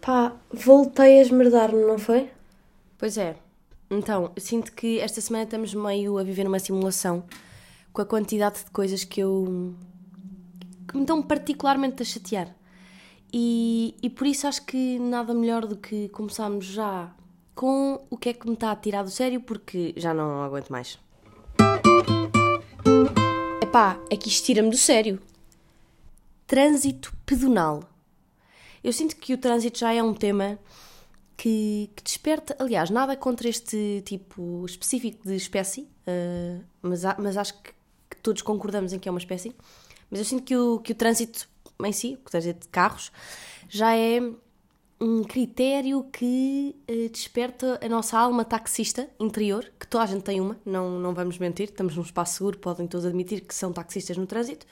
Pá, voltei a esmerdar-me, não foi? Pois é. Então, sinto que esta semana estamos meio a viver numa simulação com a quantidade de coisas que eu. que me estão particularmente a chatear. E, e por isso acho que nada melhor do que começarmos já com o que é que me está a tirar do sério, porque já não aguento mais. Epá, é que isto tira-me do sério. Trânsito pedonal. Eu sinto que o trânsito já é um tema que, que desperta, aliás, nada contra este tipo específico de espécie, uh, mas, mas acho que, que, todos concordamos em que é uma espécie. Mas eu sinto que o, que o trânsito em si, o trânsito de carros, já é um critério que uh, desperta a nossa alma taxista interior, que toda a gente tem uma, não, não vamos mentir, estamos num espaço seguro, podem todos admitir que são taxistas no trânsito.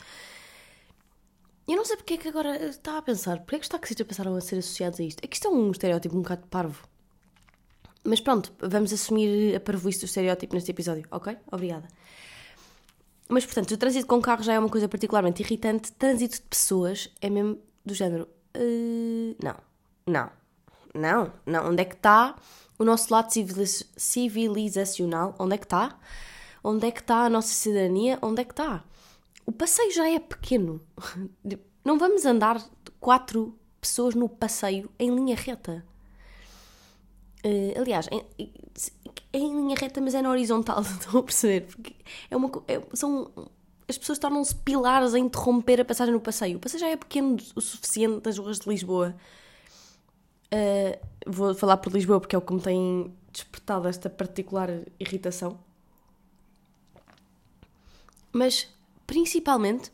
Eu não sei porque é que agora está a pensar, porque é que os taxistas passaram a ser associados a isto? É que isto é um estereótipo um bocado parvo. Mas pronto, vamos assumir a parvoíce do estereótipo neste episódio, ok? Obrigada. Mas portanto, o trânsito com carro já é uma coisa particularmente irritante. Trânsito de pessoas é mesmo do género. Uh, não, não, não, não. Onde é que está o nosso lado civilizacional? Onde é que está? Onde é que está a nossa cidadania? Onde é que está? O passeio já é pequeno. Não vamos andar quatro pessoas no passeio em linha reta. Uh, aliás, em, em, linha reta, mas é na horizontal, estão a perceber? Porque é uma, é, são, as pessoas tornam-se pilares a interromper a passagem no passeio. O passeio já é pequeno o suficiente das ruas de Lisboa. Uh, vou falar por Lisboa porque é o que me tem despertado esta particular irritação. Mas Principalmente,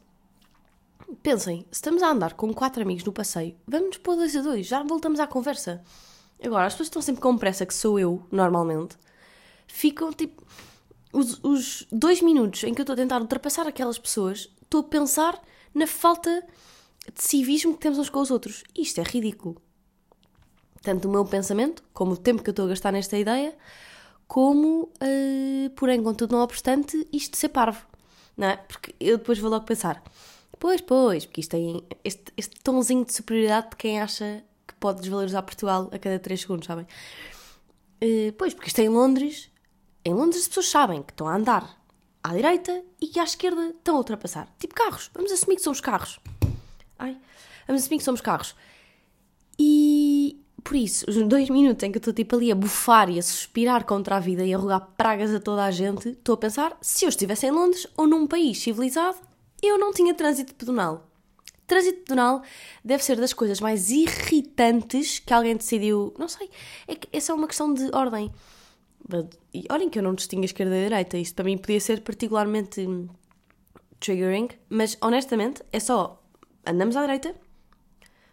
pensem, se estamos a andar com quatro amigos no passeio, vamos pôr dois a dois, já voltamos à conversa. Agora, as pessoas estão sempre com pressa, que sou eu, normalmente, ficam tipo. Os, os dois minutos em que eu estou a tentar ultrapassar aquelas pessoas, estou a pensar na falta de civismo que temos uns com os outros. Isto é ridículo. Tanto o meu pensamento, como o tempo que eu estou a gastar nesta ideia, como, uh, porém, contudo não obstante, isto ser parvo não é? Porque eu depois vou logo pensar, pois, pois, porque isto tem este, este tomzinho de superioridade de quem acha que pode desvalorizar Portugal a cada 3 segundos, sabem? Uh, pois, porque isto é em Londres, em Londres as pessoas sabem que estão a andar à direita e que à esquerda estão a ultrapassar. Tipo carros, vamos assumir que somos carros. Ai, vamos assumir que somos carros. Por isso, os dois minutos em que eu estou tipo ali a bufar e a suspirar contra a vida e a rogar pragas a toda a gente, estou a pensar, se eu estivesse em Londres ou num país civilizado, eu não tinha trânsito pedonal. Trânsito pedonal deve ser das coisas mais irritantes que alguém decidiu. Não sei, é que essa é uma questão de ordem. E olhem que eu não distingo a esquerda e a direita, isto para mim podia ser particularmente triggering, mas honestamente é só andamos à direita,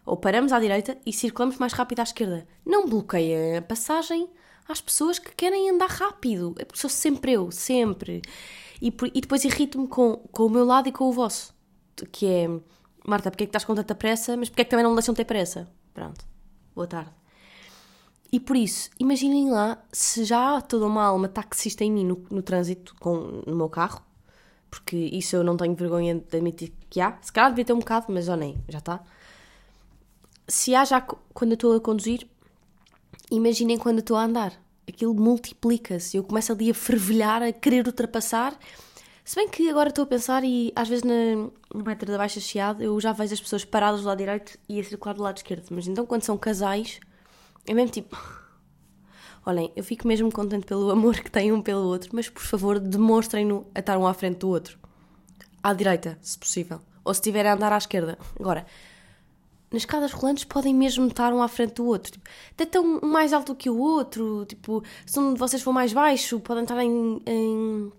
ou paramos à direita e circulamos mais rápido à esquerda. Não bloqueiem a passagem às pessoas que querem andar rápido. É porque sou sempre eu, sempre. E, e depois irrito-me com, com o meu lado e com o vosso. Que é, Marta, porque é que estás com tanta pressa? Mas porque é que também não me deixam ter pressa? Pronto. Boa tarde. E por isso, imaginem lá se já toda uma alma taxista em mim no, no trânsito, com, no meu carro, porque isso eu não tenho vergonha de admitir que há. Se calhar devia ter um bocado, mas já nem, já está se há já quando eu estou a conduzir, imaginem quando eu estou a andar. Aquilo multiplica-se. Eu começo ali a fervilhar, a querer ultrapassar. Se bem que agora estou a pensar e às vezes na, no metro da Baixa Chiado eu já vejo as pessoas paradas do lado direito e a circular do lado esquerdo. Mas então quando são casais, é mesmo tipo. Olhem, eu fico mesmo contente pelo amor que têm um pelo outro, mas por favor demonstrem-no a estar um à frente do outro. À direita, se possível. Ou se estiverem a andar à esquerda. Agora, nas escadas rolantes podem mesmo estar um à frente do outro. Tipo, até um mais alto que o outro. Tipo, se um de vocês for mais baixo, podem estar em, em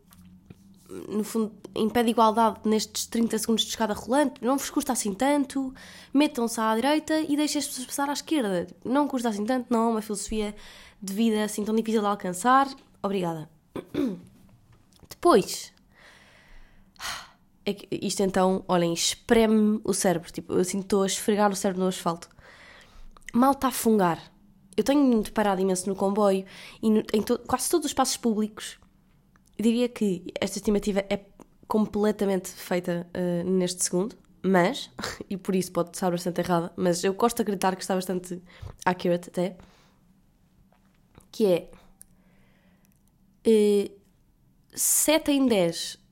no fundo, em pé de igualdade nestes 30 segundos de escada rolante, não vos custa assim tanto, metam-se à direita e deixem as pessoas passar à esquerda. Não custa assim tanto, não é uma filosofia de vida assim tão difícil de alcançar. Obrigada. Depois, isto então, olhem, espreme o cérebro. Tipo, eu sinto estou a esfregar o cérebro no asfalto. Mal está a fungar. Eu tenho deparado imenso no comboio e no, em to, quase todos os espaços públicos. Eu diria que esta estimativa é completamente feita uh, neste segundo, mas, e por isso pode estar bastante errada, mas eu gosto de acreditar que está bastante accurate até, que é uh, 7 em 10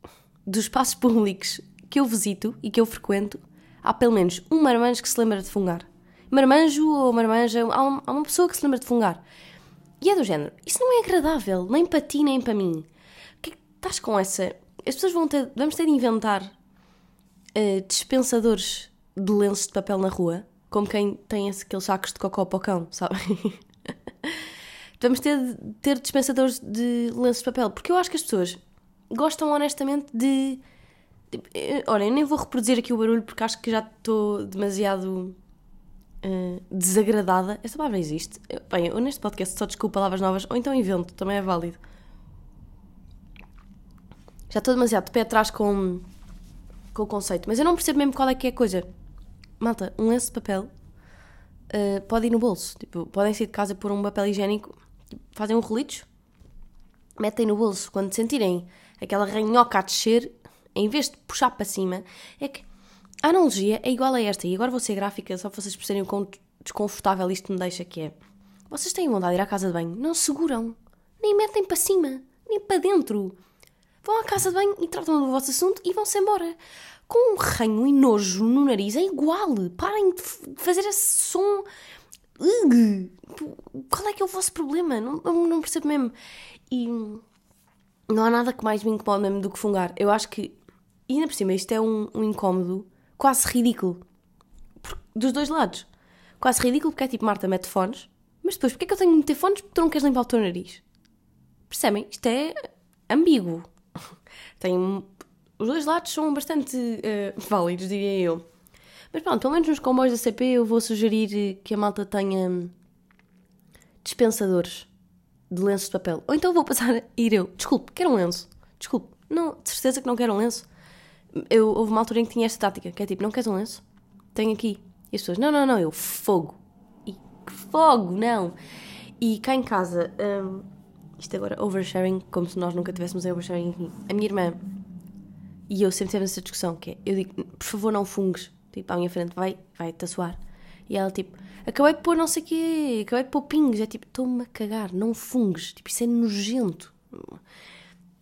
dos espaços públicos que eu visito e que eu frequento, há pelo menos um marmanjo que se lembra de fungar. Marmanjo ou marmanja, há, há uma pessoa que se lembra de fungar. E é do género, isso não é agradável, nem para ti, nem para mim. Que, é estás com essa. As pessoas vão ter. Vamos ter de inventar uh, dispensadores de lenços de papel na rua, como quem tem aqueles sacos de cocó para o cão, sabem? vamos ter ter dispensadores de lenços de papel, porque eu acho que as pessoas gostam honestamente de. de olha, eu nem vou reproduzir aqui o barulho porque acho que já estou demasiado uh, desagradada. Esta palavra existe. Eu, bem, eu neste podcast só desculpo palavras novas ou então invento, também é válido. Já estou demasiado de pé atrás com, com o conceito, mas eu não percebo mesmo qual é que é a coisa. Malta, um lenço de papel uh, pode ir no bolso. Tipo, podem sair de casa por um papel higiênico, tipo, fazem um rolitos, metem no bolso. Quando sentirem aquela ranhoca a descer, em vez de puxar para cima, é que a analogia é igual a esta, e agora vou ser gráfica só para vocês perceberem o quão desconfortável isto me deixa que é. Vocês têm vontade de ir à casa de banho, não seguram, nem metem para cima, nem para dentro. Vão à casa de banho e tratam do vosso assunto e vão-se embora. Com um ranho e nojo no nariz é igual. Parem de fazer esse som. Ugh. Qual é que é o vosso problema? Não, não percebo mesmo. E não há nada que mais me incomode mesmo do que fungar. Eu acho que, e ainda por cima, isto é um, um incómodo quase ridículo. Dos dois lados. Quase ridículo porque é tipo, Marta, mete fones, mas depois, porque é que eu tenho de meter fones porque tu não queres limpar o teu nariz? Percebem? Isto é ambíguo. Tem... Os dois lados são bastante uh, válidos, diria eu. Mas pronto, pelo menos nos comboios da CP eu vou sugerir que a malta tenha dispensadores de lenços de papel. Ou então vou passar a ir eu. Desculpe, quero um lenço. Desculpe. Não, de certeza que não quero um lenço eu, houve uma altura em que tinha esta tática, que é tipo, não queres um lenço? Tenho aqui. E as pessoas, não, não, não, eu, fogo. E que fogo, não. E cá em casa, um, isto agora, oversharing, como se nós nunca tivéssemos oversharing aqui. A minha irmã e eu sempre tivemos essa discussão, que é, eu digo, por favor não fungues, tipo, à minha frente, vai, vai-te suar. E ela, tipo, acabei de pôr não sei o quê, acabei de pôr pingos, é tipo, estou-me a cagar, não fungues, tipo, isso é nojento.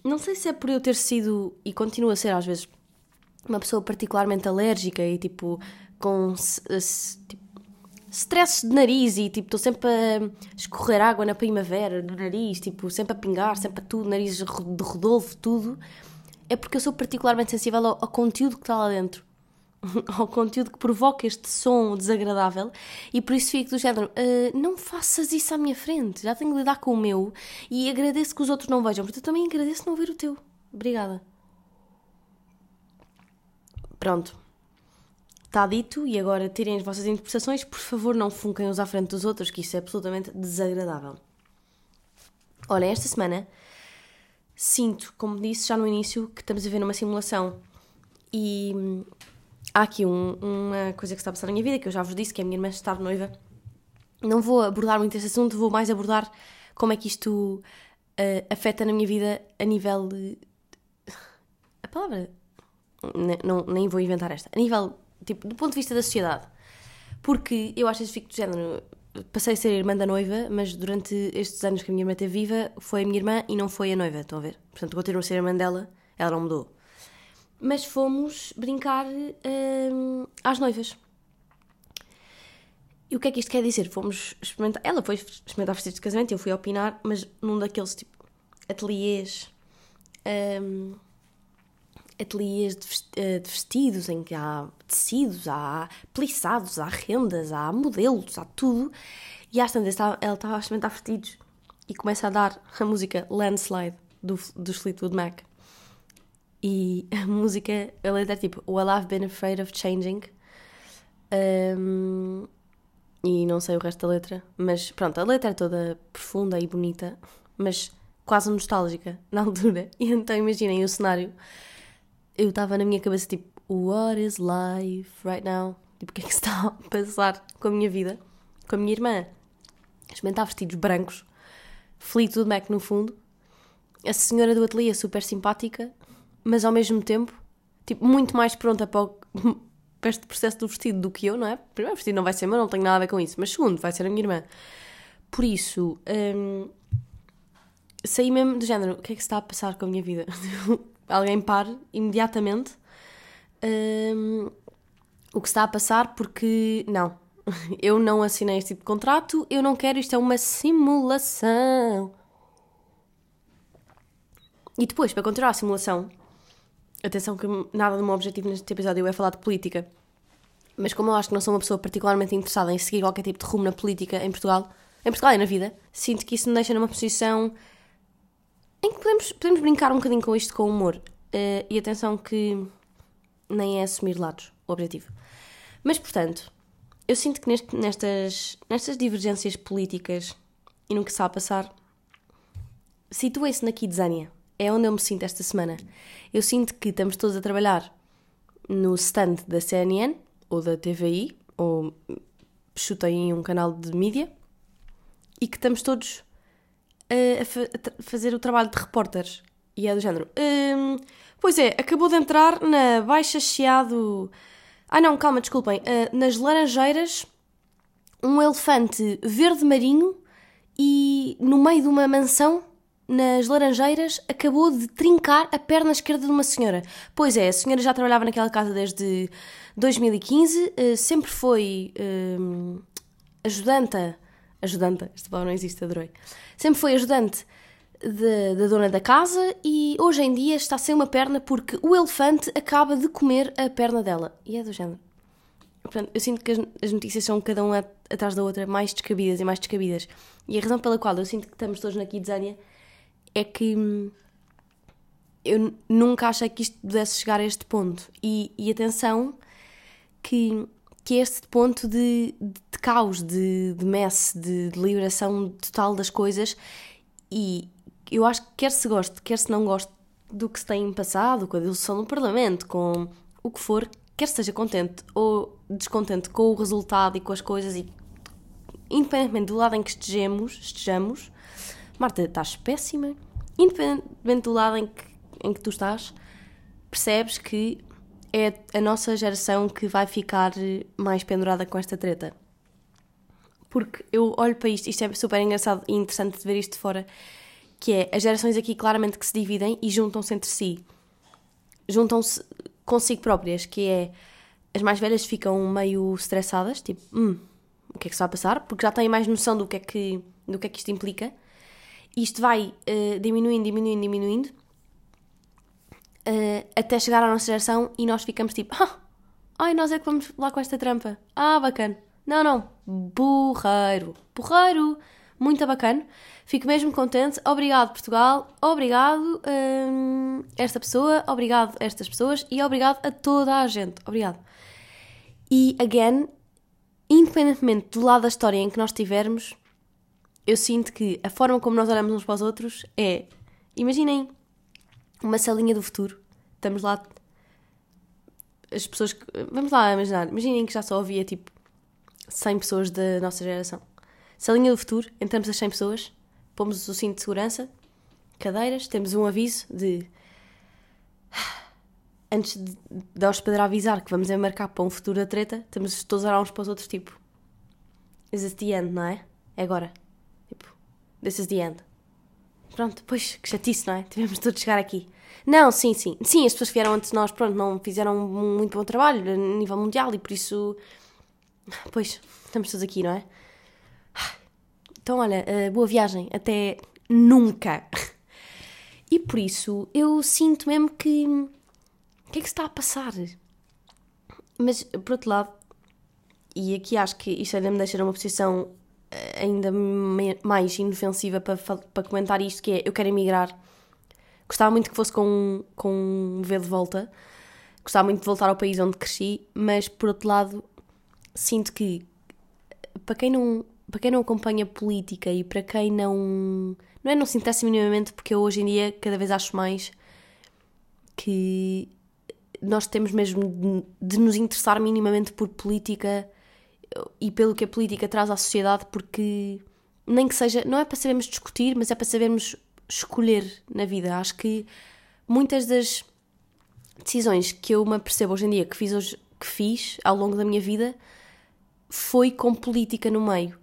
Não sei se é por eu ter sido, e continua a ser às vezes, uma pessoa particularmente alérgica e tipo com tipo, stress de nariz e tipo estou sempre a escorrer água na primavera no nariz, tipo sempre a pingar, sempre a tudo, nariz de Rodolfo, tudo, é porque eu sou particularmente sensível ao, ao conteúdo que está lá dentro. ao conteúdo que provoca este som desagradável e por isso fico do género uh, não faças isso à minha frente, já tenho de lidar com o meu e agradeço que os outros não vejam, eu também agradeço não ver o teu. Obrigada. Pronto. Está dito e agora tirem as vossas interpretações. Por favor, não funquem-os à frente dos outros, que isso é absolutamente desagradável. Olha, esta semana sinto, como disse já no início, que estamos a ver uma simulação. E hum, há aqui um, uma coisa que está a passar na minha vida, que eu já vos disse, que é a minha irmã estar noiva. Não vou abordar muito esse assunto, vou mais abordar como é que isto uh, afeta na minha vida a nível de. A palavra não, nem vou inventar esta, a nível, tipo, do ponto de vista da sociedade. Porque eu acho que fico do género, passei a ser irmã da noiva, mas durante estes anos que a minha irmã esteve viva, foi a minha irmã e não foi a noiva, estão a ver? Portanto, continuo a ser irmã dela, ela não mudou. Mas fomos brincar hum, às noivas. E o que é que isto quer dizer? Fomos experimentar. Ela foi experimentar vestidos de casamento, eu fui opinar, mas num daqueles tipo ateliês. Hum, ateliês eh, de vestidos em que há tecidos, há plissados, há rendas, há modelos, há tudo. E às tantas ela estava a experimentar vestidos e começa a dar a música Landslide do, do Fleetwood Mac. E a música, a letra é tipo Well, I've been afraid of changing. Um, e não sei o resto da letra, mas pronto, a letra é toda profunda e bonita, mas quase nostálgica na altura. E então imaginem o cenário eu estava na minha cabeça tipo, what is life right now? Tipo, o que é que está a passar com a minha vida? Com a minha irmã. Experimentar vestidos brancos, Fleetwood Mac no fundo, a senhora do ateliê super simpática, mas ao mesmo tempo, tipo, muito mais pronta para o, para este processo do vestido do que eu, não é? Primeiro, o vestido não vai ser meu, não tenho nada a ver com isso. Mas segundo, vai ser a minha irmã. Por isso, hum, saí mesmo do género: o que é que se está a passar com a minha vida? Alguém pare imediatamente hum, o que está a passar, porque não, eu não assinei este tipo de contrato, eu não quero, isto é uma simulação. E depois, para continuar a simulação, atenção que nada do meu objetivo neste episódio é falar de política, mas como eu acho que não sou uma pessoa particularmente interessada em seguir qualquer tipo de rumo na política em Portugal, em Portugal e na vida, sinto que isso me deixa numa posição em que podemos, podemos brincar um bocadinho com isto com humor. Uh, e atenção que nem é assumir lados o objetivo. Mas, portanto, eu sinto que neste, nestas, nestas divergências políticas e no que está a passar, situa-se na Kidzania. É onde eu me sinto esta semana. Eu sinto que estamos todos a trabalhar no stand da CNN ou da TVI, ou chutei um canal de mídia, e que estamos todos a, a, fa a fazer o trabalho de repórteres. E é do género. Hum, pois é, acabou de entrar na Baixa Chiado ah, não, calma, desculpem. Uh, nas Laranjeiras, um elefante verde marinho e no meio de uma mansão, nas Laranjeiras, acabou de trincar a perna esquerda de uma senhora. Pois é, a senhora já trabalhava naquela casa desde 2015, uh, ah, sempre foi uh, ajudante. Ajudante, esta palavra não existe, adorei. Sempre foi ajudante da dona da casa e hoje em dia está sem uma perna porque o elefante acaba de comer a perna dela. E é do género. Portanto, eu sinto que as, as notícias são cada uma atrás da outra mais descabidas e mais descabidas. E a razão pela qual eu sinto que estamos todos na Kidzania é que eu nunca achei que isto pudesse chegar a este ponto. E, e atenção que, que é este ponto de, de, de caos, de, de mess, de, de liberação total das coisas. E, eu acho que quer se goste, quer se não goste do que se tem passado, com a dissolução do Parlamento, com o que for, quer esteja contente ou descontente com o resultado e com as coisas, e independentemente do lado em que estejamos, estejamos Marta, estás péssima, independentemente do lado em que, em que tu estás, percebes que é a nossa geração que vai ficar mais pendurada com esta treta. Porque eu olho para isto, isto é super engraçado e interessante de ver isto de fora que é as gerações aqui claramente que se dividem e juntam-se entre si. Juntam-se consigo próprias, que é as mais velhas ficam meio estressadas, tipo, hum, o que é que se vai passar? Porque já têm mais noção do que é que, do que, é que isto implica. Isto vai uh, diminuindo, diminuindo, diminuindo, uh, até chegar à nossa geração e nós ficamos tipo, ah, ai, nós é que vamos lá com esta trampa. Ah, bacana. Não, não, burreiro, burreiro, muito bacana. Fico mesmo contente. Obrigado, Portugal. Obrigado hum, esta pessoa. Obrigado estas pessoas. E obrigado a toda a gente. Obrigado. E, again, independentemente do lado da história em que nós estivermos, eu sinto que a forma como nós olhamos uns para os outros é. Imaginem uma salinha do futuro. Estamos lá. As pessoas. Que, vamos lá imaginar. Imaginem que já só havia tipo 100 pessoas da nossa geração. Salinha do futuro, entramos as 100 pessoas pomos o cinto de segurança, cadeiras, temos um aviso de. Antes de, de a hospedeira avisar que vamos embarcar para um futuro da treta, temos todos a uns para os outros, tipo. Is this the end, não é? É agora. This is the end. Pronto, pois, que chatice, não é? Tivemos todos chegar aqui. Não, sim, sim. Sim, as pessoas que vieram antes de nós, pronto, não fizeram um muito bom trabalho a nível mundial e por isso. Pois, estamos todos aqui, não é? Então, olha, uh, boa viagem, até nunca. E por isso eu sinto mesmo que. O que é que se está a passar? Mas, por outro lado, e aqui acho que isto ainda me deixa numa posição eh, ainda mais inofensiva para, para comentar isto, que é eu quero emigrar. Gostava muito que fosse com, com um V de volta. Gostava muito de voltar ao país onde cresci, mas por outro lado, sinto que para quem não, para quem não acompanha política e para quem não. Não é não se interessa minimamente, porque eu hoje em dia cada vez acho mais que nós temos mesmo de, de nos interessar minimamente por política e pelo que a política traz à sociedade, porque nem que seja. Não é para sabermos discutir, mas é para sabermos escolher na vida. Acho que muitas das decisões que eu me percebo hoje em dia, que fiz hoje, que fiz ao longo da minha vida foi com política no meio.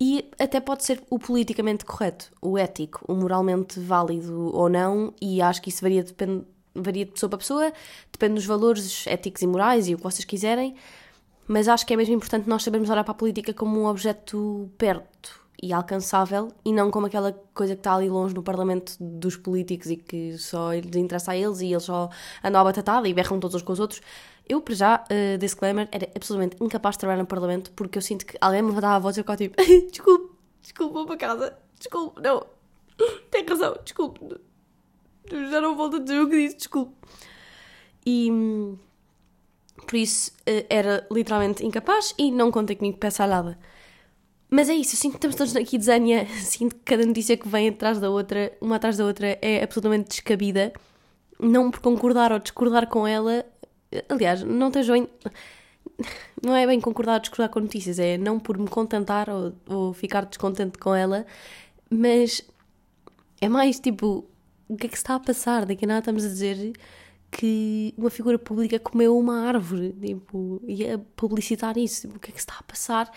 E até pode ser o politicamente correto, o ético, o moralmente válido ou não, e acho que isso varia, depende, varia de pessoa para pessoa, depende dos valores éticos e morais e o que vocês quiserem, mas acho que é mesmo importante nós sabermos olhar para a política como um objeto perto e alcançável e não como aquela coisa que está ali longe no parlamento dos políticos e que só lhes interessa a eles e eles só andam à batatada e berram todos uns com os outros. Eu, para já, uh, disclaimer, era absolutamente incapaz de trabalhar no Parlamento porque eu sinto que alguém me levantava a voz e eu ficava tipo: desculpe, desculpe, vou para casa, desculpe, não, tem razão, desculpe, já não volto a dizer o que disse, desculpe. E por isso uh, era literalmente incapaz e não contei comigo peça nada. Mas é isso, eu sinto que estamos todos aqui de zânia, sinto que cada notícia que vem atrás da outra, uma atrás da outra, é absolutamente descabida. Não por concordar ou discordar com ela, Aliás, não estejam em... Não é bem concordar ou discordar com notícias, é não por me contentar ou, ou ficar descontente com ela, mas é mais tipo, o que é que se está a passar? Daqui a nada estamos a dizer que uma figura pública comeu uma árvore, tipo, e a publicitar isso, tipo, o que é que se está a passar?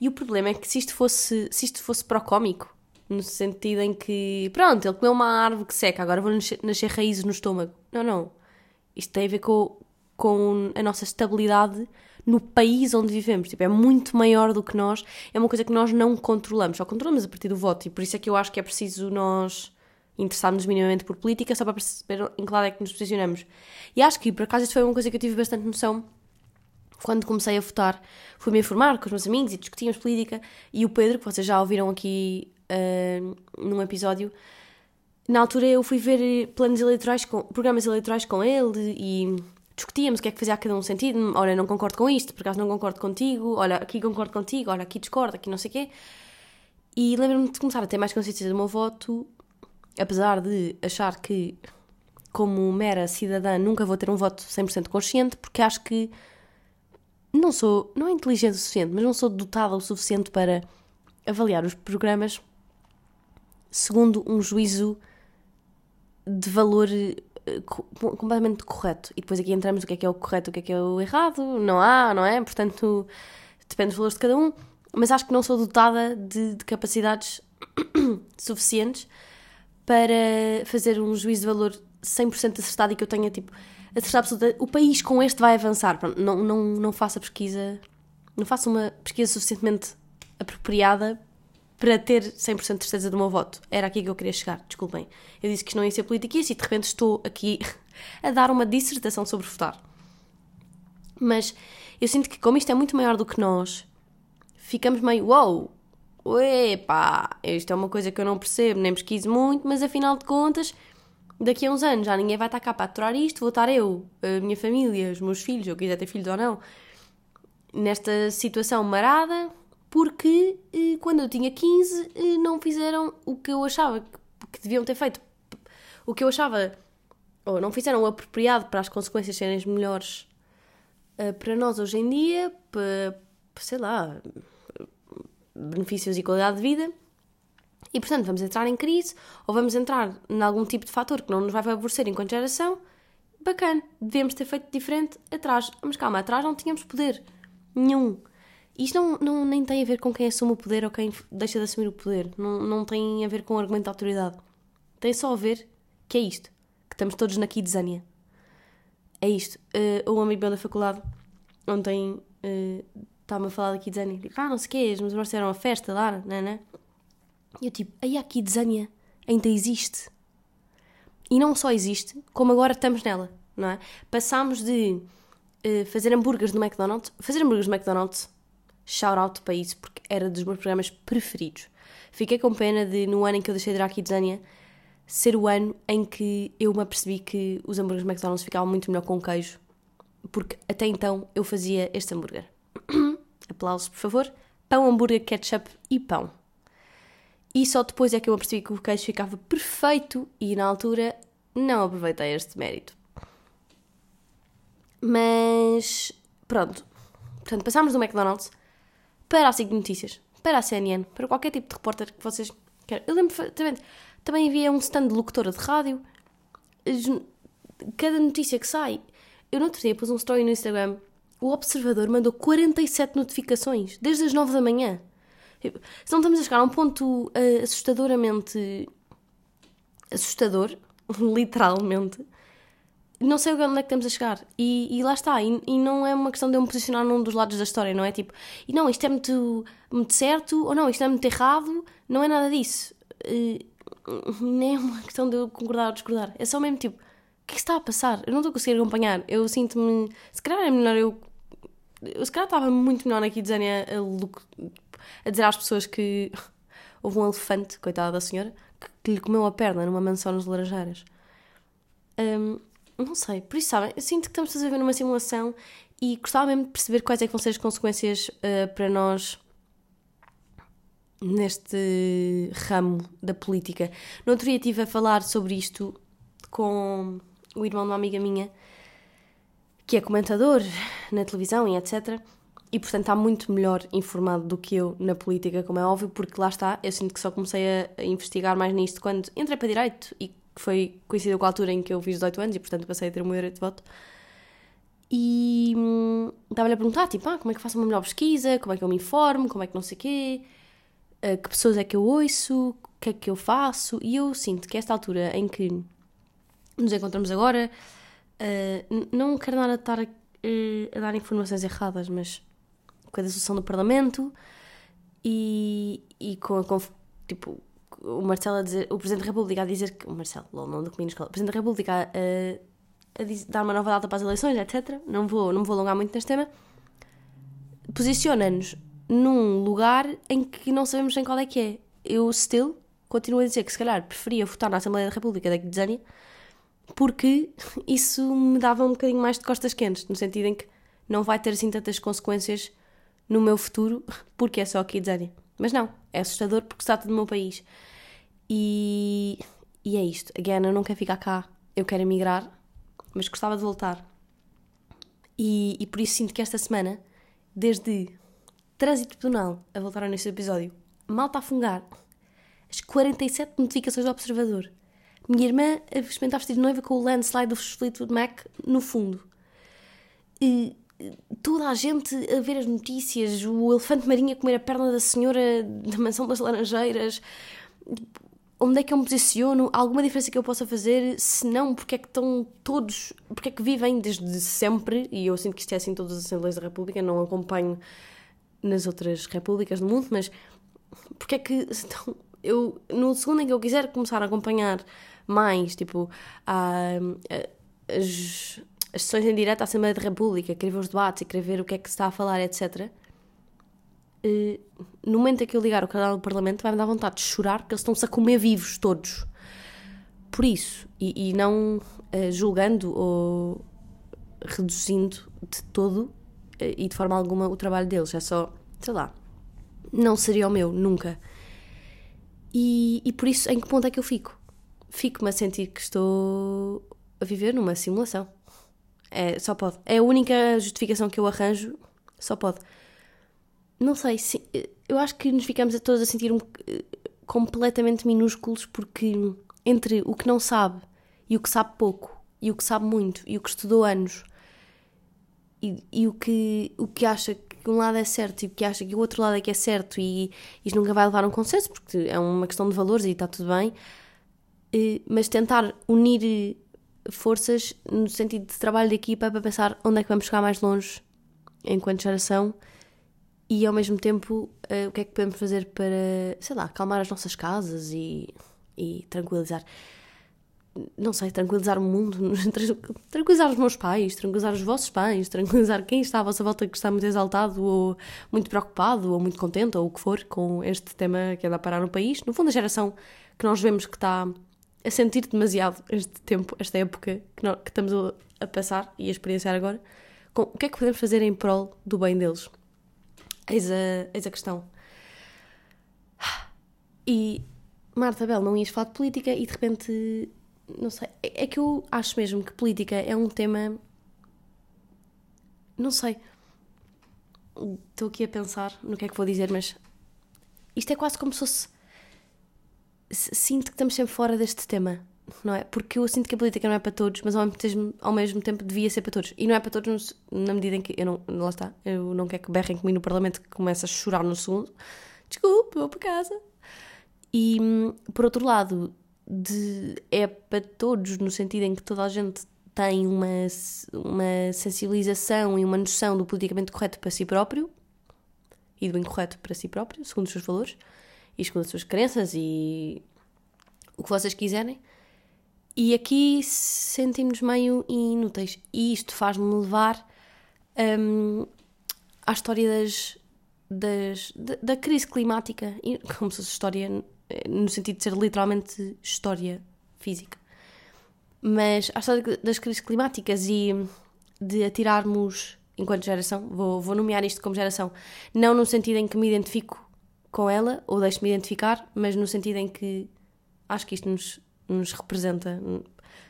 E o problema é que se isto fosse, se isto fosse para o cómico, no sentido em que, pronto, ele comeu uma árvore que seca, agora vou nascer, nascer raízes no estômago. Não, não. Isto tem a ver com, com a nossa estabilidade no país onde vivemos. Tipo, é muito maior do que nós. É uma coisa que nós não controlamos. Só controlamos a partir do voto. E por isso é que eu acho que é preciso nós interessarmos minimamente por política só para perceber em que lado é que nos posicionamos. E acho que, por acaso, isto foi uma coisa que eu tive bastante noção quando comecei a votar. Fui-me informar com os meus amigos e discutíamos política. E o Pedro, que vocês já ouviram aqui uh, num episódio, na altura eu fui ver planos eleitorais, com, programas eleitorais com ele e discutíamos o que é que fazia a cada um sentido. Olha, não concordo com isto, por acaso não concordo contigo. Olha, aqui concordo contigo, olha, aqui discordo, aqui não sei o quê. E lembro-me de começar a ter mais consciência do meu voto, apesar de achar que, como mera cidadã, nunca vou ter um voto 100% consciente, porque acho que não sou, não é inteligente o suficiente, mas não sou dotada o suficiente para avaliar os programas segundo um juízo de valor completamente correto. E depois aqui entramos o que é que é o correto, o que é que é o errado. Não há, não é? Portanto, depende dos valores de cada um. Mas acho que não sou dotada de, de capacidades suficientes para fazer um juízo de valor 100% acertado e que eu tenha, tipo, a certeza absoluta. O país com este vai avançar. Pronto, não, não, não faça pesquisa, não faça uma pesquisa suficientemente apropriada para ter 100% de certeza do meu voto. Era aqui que eu queria chegar, desculpem. Eu disse que não ia ser politiquice e de repente estou aqui a dar uma dissertação sobre votar. Mas eu sinto que, como isto é muito maior do que nós, ficamos meio, uou, wow, epá, isto é uma coisa que eu não percebo, nem pesquiso muito, mas afinal de contas, daqui a uns anos já ninguém vai estar cá para aturar isto, vou estar eu, a minha família, os meus filhos, eu quiser ter filhos ou não, nesta situação marada, porque eh, quando eu tinha 15 eh, não fizeram o que eu achava que deviam ter feito. O que eu achava, ou não fizeram o apropriado para as consequências serem melhores eh, para nós hoje em dia, para, sei lá, benefícios e qualidade de vida. E portanto, vamos entrar em crise ou vamos entrar em algum tipo de fator que não nos vai favorecer enquanto geração. Bacana, devemos ter feito diferente atrás. Mas calma, atrás não tínhamos poder nenhum. Isto não, não, nem tem a ver com quem assume o poder ou quem deixa de assumir o poder. Não, não tem a ver com o argumento de autoridade. Tem só a ver que é isto. Que estamos todos na Kidzania. É isto. Uh, amigo meu da faculdade ontem uh, estava-me a falar da Kidzania. Tipo, ah, não sei o quê, mas meus fizeram uma festa lá, né, né? E eu tipo, aí a Kidzania ainda existe. E não só existe, como agora estamos nela, não é? Passámos de uh, fazer hambúrgueres no McDonald's. Fazer hambúrgueres no McDonald's shout-out para isso, porque era dos meus programas preferidos. Fiquei com pena de, no ano em que eu deixei de ir à Kidzania, ser o ano em que eu me apercebi que os hambúrgueres McDonald's ficavam muito melhor com queijo, porque até então eu fazia este hambúrguer. Aplausos, por favor. Pão, hambúrguer, ketchup e pão. E só depois é que eu me apercebi que o queijo ficava perfeito e na altura não aproveitei este mérito. Mas pronto. Portanto, passámos do McDonald's para a SIG Notícias, para a CNN, para qualquer tipo de repórter que vocês queiram. Eu lembro perfeitamente, também havia um stand de locutora de rádio, cada notícia que sai. Eu no outro dia pus um story no Instagram o observador mandou 47 notificações desde as 9 da manhã. Se não estamos a chegar a um ponto uh, assustadoramente assustador, literalmente, não sei onde é que estamos a chegar. E, e lá está. E, e, não é uma questão de eu me posicionar num dos lados da história, não é tipo, e não, isto é muito, muito certo, ou não, isto é muito errado. Não é nada disso. Uh, nem é uma questão de eu concordar ou discordar. É só mesmo tipo, o que é que está a passar? Eu não estou a conseguir acompanhar. Eu sinto-me. Se calhar é melhor eu. Eu se calhar estava muito melhor aqui dizendo a, a, a dizer às pessoas que houve um elefante, coitada da senhora, que, que lhe comeu a perna numa mansão nos Laranjeiras. Um, não sei, por isso sabem, eu sinto que estamos a viver numa simulação e gostava mesmo de perceber quais é que vão ser as consequências uh, para nós neste ramo da política. No outro dia estive a falar sobre isto com o irmão de uma amiga minha, que é comentador na televisão e etc. E portanto está muito melhor informado do que eu na política, como é óbvio, porque lá está, eu sinto que só comecei a investigar mais nisto quando entrei para direito e foi coincidiu com a altura em que eu fiz 18 anos e, portanto, passei a ter o meu direito de voto. E hum, estava-lhe a perguntar, tipo, ah, como é que faço uma melhor pesquisa, como é que eu me informo, como é que não sei o quê, uh, que pessoas é que eu ouço, o que é que eu faço. E eu sinto que esta altura em que nos encontramos agora, uh, não quero nada estar a, uh, a dar informações erradas, mas com a dissolução do Parlamento e, e com tipo, o Marcelo a dizer, o Presidente da República a dizer que. O Marcelo, não do Comigo Escola. O Presidente da República a, a, dizer, dar uma nova data para as eleições, etc. Não vou, não vou alongar muito neste tema. Posiciona-nos num lugar em que não sabemos em qual é que é. Eu, still, continuo a dizer que se calhar preferia votar na Assembleia da República da Guidzânia porque isso me dava um bocadinho mais de costas quentes, no sentido em que não vai ter assim tantas consequências no meu futuro porque é só aqui Guidzânia. Mas não, é assustador porque se trata do meu país. E, e é isto. Again, eu não quero ficar cá, eu quero emigrar, mas gostava de voltar. E, e por isso sinto que esta semana, desde trânsito pedonal a voltar neste episódio, malta a fungar, as 47 notificações do observador. Minha irmã a vestir de noiva com o landslide do Fleetwood Mac no fundo. E toda a gente a ver as notícias, o elefante marinho a comer a perna da senhora da mansão das laranjeiras, onde é que eu me posiciono, alguma diferença que eu possa fazer, se não, porque é que estão todos, porque é que vivem desde sempre, e eu sinto que isto é assim em todas as Assembleias da República, não acompanho nas outras repúblicas do mundo, mas porque é que estão, eu, no segundo em que eu quiser começar a acompanhar mais, tipo, a, as, as sessões em direto à Assembleia da República, querer ver os debates e querer ver o que é que se está a falar, etc., uh, no momento em que eu ligar o canal do Parlamento, vai-me dar vontade de chorar porque eles estão-se a comer vivos todos. Por isso, e, e não uh, julgando ou reduzindo de todo uh, e de forma alguma o trabalho deles, é só, sei lá, não seria o meu, nunca. E, e por isso, em que ponto é que eu fico? Fico-me a sentir que estou a viver numa simulação. É, só pode. É a única justificação que eu arranjo, só pode não sei, se, eu acho que nos ficamos a todos a sentir um, completamente minúsculos porque entre o que não sabe e o que sabe pouco e o que sabe muito e o que estudou anos e, e o, que, o que acha que um lado é certo e o que acha que o outro lado é que é certo e isto nunca vai levar a um consenso porque é uma questão de valores e está tudo bem mas tentar unir forças no sentido de trabalho de equipa para pensar onde é que vamos chegar mais longe enquanto geração e ao mesmo tempo uh, o que é que podemos fazer para, sei lá, acalmar as nossas casas e, e tranquilizar, não sei, tranquilizar o mundo, tranquilizar os meus pais, tranquilizar os vossos pais, tranquilizar quem está à vossa volta que está muito exaltado ou muito preocupado ou muito contente ou o que for com este tema que anda a parar no país. No fundo, a geração que nós vemos que está a sentir demasiado este tempo, esta época que, nós, que estamos a, a passar e a experienciar agora, com, o que é que podemos fazer em prol do bem deles? Eis a, eis a questão. E Marta Bel, não ias falar de política e de repente. Não sei. É, é que eu acho mesmo que política é um tema. Não sei. Estou aqui a pensar no que é que vou dizer, mas. Isto é quase como se fosse. Sinto que estamos sempre fora deste tema. não é? Porque eu sinto que a política não é para todos, mas ao mesmo, ao mesmo tempo devia ser para todos. E não é para todos na medida em que eu não, lá está, eu não quero que berrem comigo no Parlamento que começa a chorar no segundo. Desculpe, vou para casa. E por outro lado, de, é para todos no sentido em que toda a gente tem uma, uma sensibilização e uma noção do politicamente correto para si próprio e do incorreto para si próprio, segundo os seus valores e segundo as suas crenças e o que vocês quiserem. E aqui sentimos meio inúteis. E isto faz-me levar um, à história das, das, da, da, crise climática, como se fosse história no sentido de ser literalmente história física. Mas à história das crises climáticas e de atirarmos, enquanto geração, vou, vou nomear isto como geração, não no sentido em que me identifico com ela ou deixo-me identificar, mas no sentido em que acho que isto nos, nos representa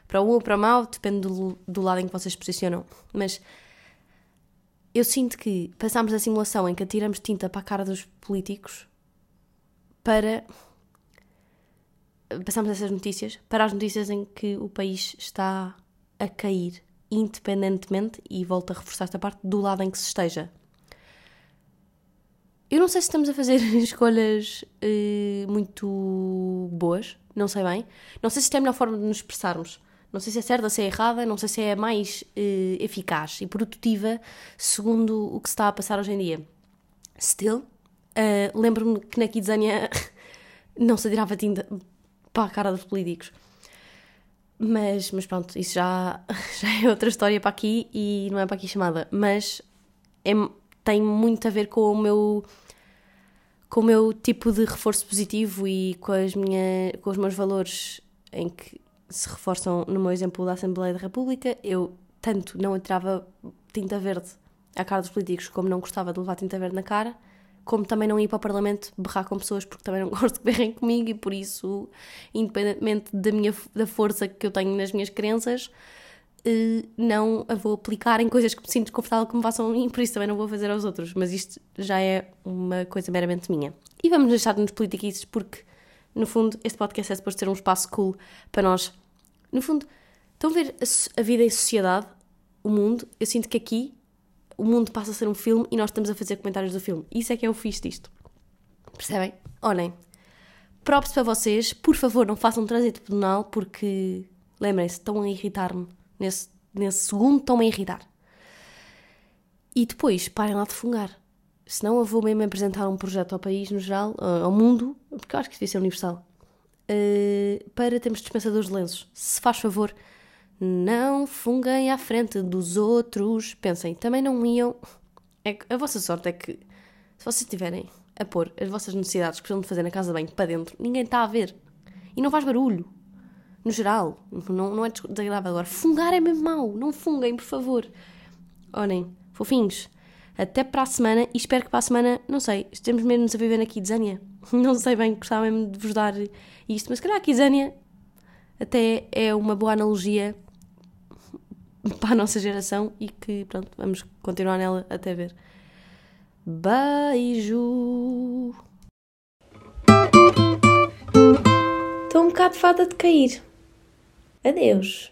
para o ou para o mal, depende do, do lado em que vocês se posicionam. Mas eu sinto que passámos a simulação em que atiramos tinta para a cara dos políticos para. Passamos essas notícias para as notícias em que o país está a cair, independentemente, e volto a reforçar esta parte, do lado em que se esteja. Eu não sei se estamos a fazer escolhas uh, muito boas, não sei bem. Não sei se é a melhor forma de nos expressarmos. Não sei se é certa, se é errada, não sei se é mais uh, eficaz e produtiva segundo o que se está a passar hoje em dia. Still, uh, lembro-me que na Kidzania não se atirava tinta para a cara dos políticos. Mas, mas pronto, isso já, já é outra história para aqui e não é para aqui chamada. Mas é, tem muito a ver com o meu com o meu tipo de reforço positivo e com, as com os meus valores em que se reforçam no meu exemplo da Assembleia da República, eu tanto não entrava tinta verde à cara dos políticos como não gostava de levar tinta verde na cara, como também não ia para o Parlamento berrar com pessoas porque também não gosto que berrem comigo e por isso, independentemente da, minha, da força que eu tenho nas minhas crenças, eh, não a vou aplicar em coisas que me sinto confortável que me façam a mim, por isso também não vou fazer aos outros. Mas isto já é uma coisa meramente minha. E vamos deixar de nos politiquices porque, no fundo, este podcast é suposto ser um espaço cool para nós. No fundo, estão a ver a, a vida em sociedade, o mundo. Eu sinto que aqui o mundo passa a ser um filme e nós estamos a fazer comentários do filme. Isso é que é o fixe disto. Percebem? Olhem, props para vocês. Por favor, não façam trânsito pedonal porque, lembrem-se, estão a irritar-me Nesse, nesse segundo estão-me a irritar. E depois parem lá de fungar. Senão eu vou mesmo apresentar um projeto ao país, no geral, ao mundo, porque eu acho que isso devia ser universal, uh, para termos dispensadores de lenços. Se faz favor, não funguem à frente dos outros. Pensem, também não iam. É, a vossa sorte é que, se vocês estiverem a pôr as vossas necessidades que precisam de fazer na casa de banho para dentro, ninguém está a ver. E não faz barulho no geral. Não, não é desagradável. Agora, fungar é mesmo mau. Não funguem, por favor. Olhem, fofinhos. Até para a semana e espero que para a semana, não sei, estejamos mesmo a viver na Kidzania. Não sei bem, gostava mesmo de vos dar isto, mas se calhar a Kidzania até é uma boa analogia para a nossa geração e que, pronto, vamos continuar nela até ver. Beijo! Estou um bocado fada de cair. Adeus.